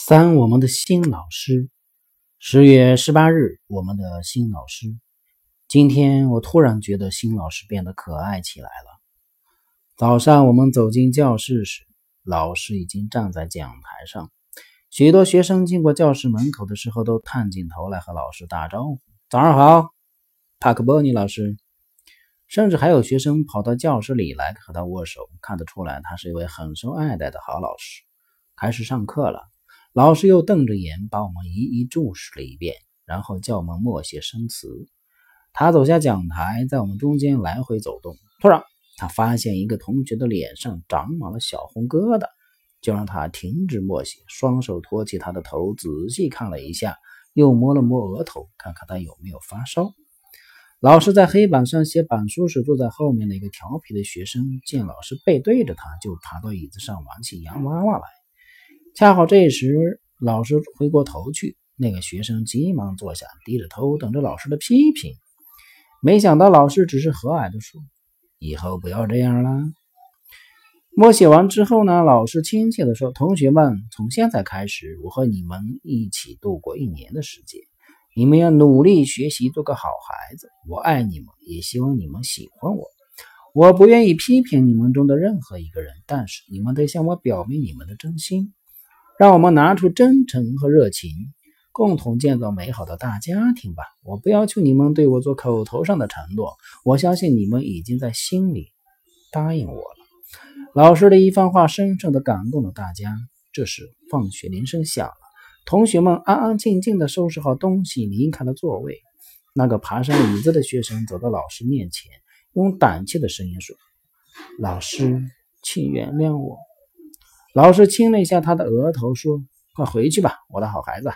三，我们的新老师。十月十八日，我们的新老师。今天我突然觉得新老师变得可爱起来了。早上我们走进教室时，老师已经站在讲台上。许多学生经过教室门口的时候，都探进头来和老师打招呼：“早上好，帕克波尼老师。”甚至还有学生跑到教室里来和他握手，看得出来他是一位很受爱戴的好老师。开始上课了。老师又瞪着眼把我们一一注视了一遍，然后叫我们默写生词。他走下讲台，在我们中间来回走动。突然，他发现一个同学的脸上长满了小红疙瘩，就让他停止默写，双手托起他的头，仔细看了一下，又摸了摸额头，看看他有没有发烧。老师在黑板上写板书时，坐在后面的一个调皮的学生见老师背对着他，就爬到椅子上玩起洋娃娃来。恰好这时，老师回过头去，那个学生急忙坐下，低着头等着老师的批评。没想到老师只是和蔼地说：“以后不要这样了。”默写完之后呢，老师亲切地说：“同学们，从现在开始，我和你们一起度过一年的时间。你们要努力学习，做个好孩子。我爱你们，也希望你们喜欢我。我不愿意批评你们中的任何一个人，但是你们得向我表明你们的真心。”让我们拿出真诚和热情，共同建造美好的大家庭吧。我不要求你们对我做口头上的承诺，我相信你们已经在心里答应我了。老师的一番话深深地感动了大家。这时，放学铃声响了，同学们安安静静地收拾好东西，离开了座位。那个爬上椅子的学生走到老师面前，用胆怯的声音说：“老师，请原谅我。”老师亲了一下他的额头，说：“快回去吧，我的好孩子。”